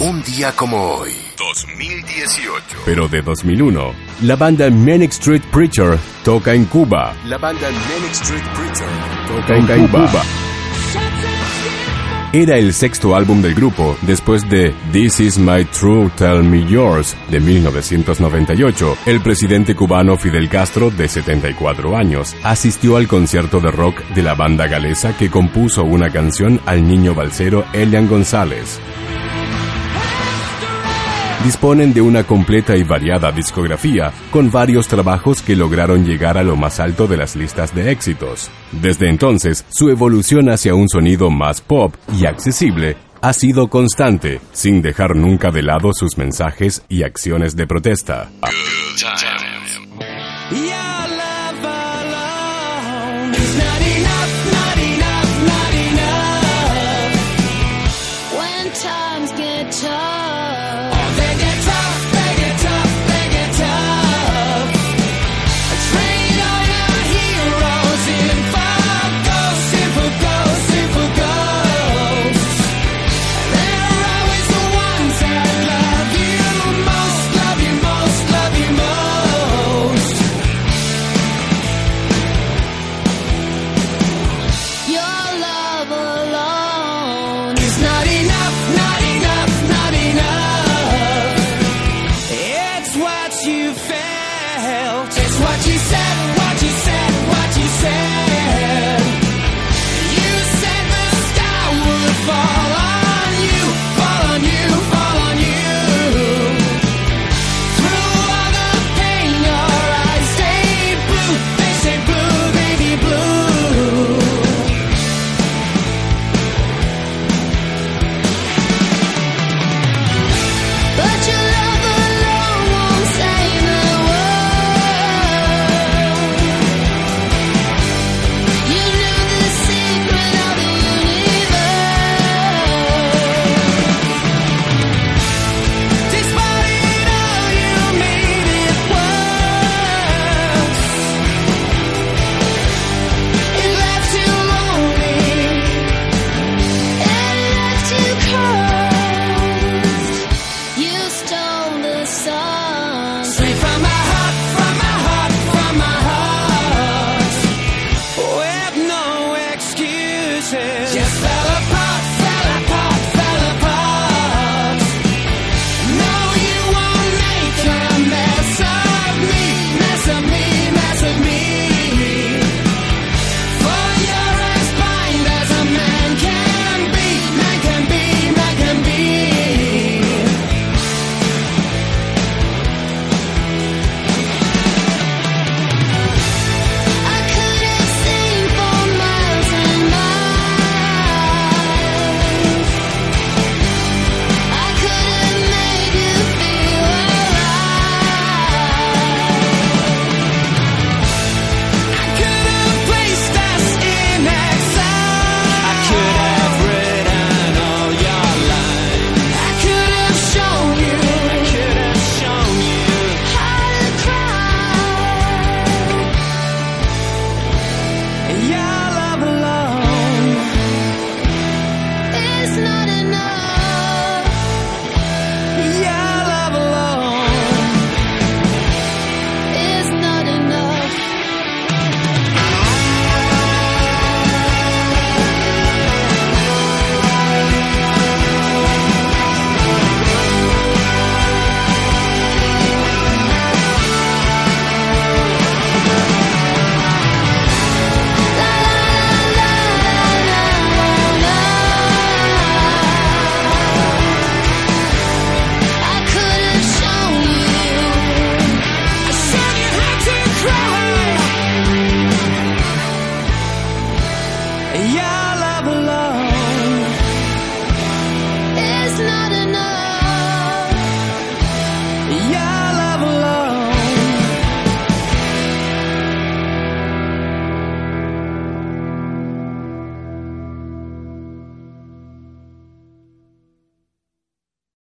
Un día como hoy. 2018. Pero de 2001, la banda Manic Street Preacher toca en Cuba. La banda Manic Street Preacher Toca en Cuba. Era el sexto álbum del grupo después de This Is My True Tell Me Yours de 1998. El presidente cubano Fidel Castro, de 74 años, asistió al concierto de rock de la banda galesa que compuso una canción al niño balsero Elian González. Disponen de una completa y variada discografía, con varios trabajos que lograron llegar a lo más alto de las listas de éxitos. Desde entonces, su evolución hacia un sonido más pop y accesible ha sido constante, sin dejar nunca de lado sus mensajes y acciones de protesta. Good times. places. Yes,